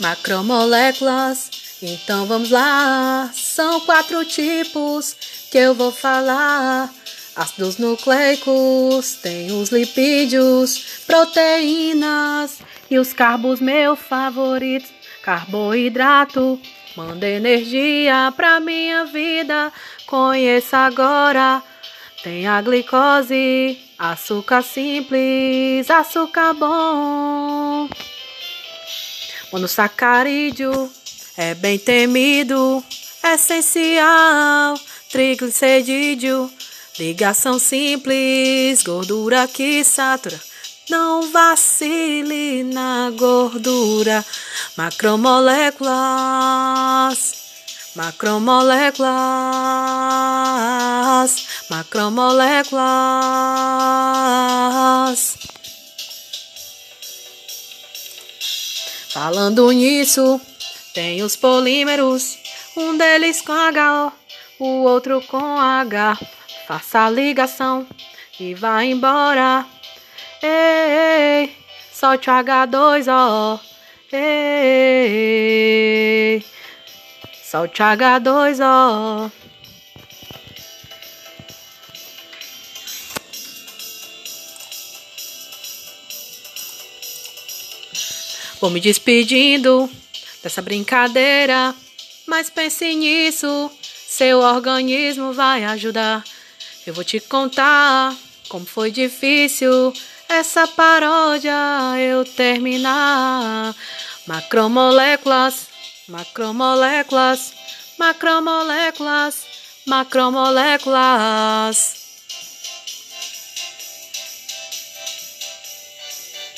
Macromoléculas, então vamos lá. São quatro tipos que eu vou falar. Ácidos nucleicos, tem os lipídios, proteínas e os carbos, meu favorito. Carboidrato, manda energia pra minha vida. Conheça agora. Tem a glicose, açúcar simples, açúcar bom. Monossacarídeo é bem temido, essencial, triglicerídeo, ligação simples, gordura que satura. Não vacile na gordura, macromoléculas, macromoléculas, macromoléculas. Falando nisso, tem os polímeros, um deles com HO, o outro com H. Faça a ligação e vá embora. Ei, solte o H2O. Ei, solte o H2O. Vou me despedindo dessa brincadeira, mas pense nisso, seu organismo vai ajudar. Eu vou te contar como foi difícil essa paródia eu terminar. Macromoléculas, macromoléculas, macromoléculas, macromoléculas.